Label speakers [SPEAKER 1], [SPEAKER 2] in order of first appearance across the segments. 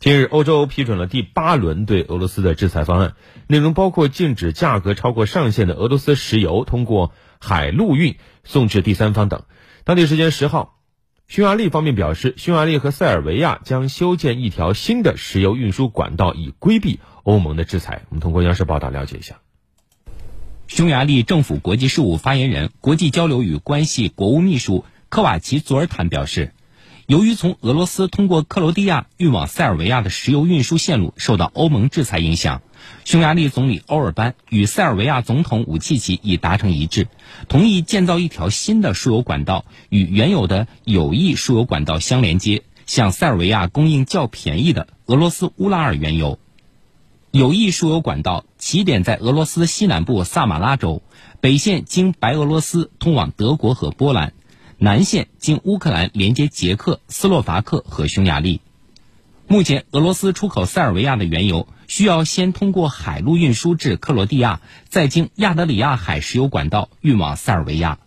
[SPEAKER 1] 近日，欧洲批准了第八轮对俄罗斯的制裁方案，内容包括禁止价格超过上限的俄罗斯石油通过海陆运送至第三方等。当地时间十号，匈牙利方面表示，匈牙利和塞尔维亚将修建一条新的石油运输管道，以规避欧盟的制裁。我们通过央视报道了解一下。
[SPEAKER 2] 匈牙利政府国际事务发言人、国际交流与关系国务秘书科瓦奇佐尔坦表示。由于从俄罗斯通过克罗地亚运往塞尔维亚的石油运输线路受到欧盟制裁影响，匈牙利总理欧尔班与塞尔维亚总统武契奇已达成一致，同意建造一条新的输油管道，与原有的友谊输油管道相连接，向塞尔维亚供应较便宜的俄罗斯乌拉尔原油。友谊输油管道起点在俄罗斯西南部萨马拉州，北线经白俄罗斯通往德国和波兰。南线经乌克兰连接捷克斯洛伐克和匈牙利。目前，俄罗斯出口塞尔维亚的原油需要先通过海路运输至克罗地亚，再经亚得里亚海石油管道运往塞尔维亚。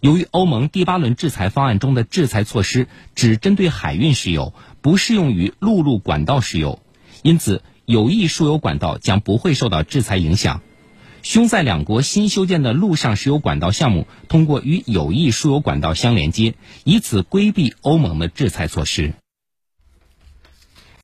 [SPEAKER 2] 由于欧盟第八轮制裁方案中的制裁措施只针对海运石油，不适用于陆路管道石油，因此有益输油管道将不会受到制裁影响。匈塞两国新修建的陆上石油管道项目，通过与友谊输油管道相连接，以此规避欧盟的制裁措施。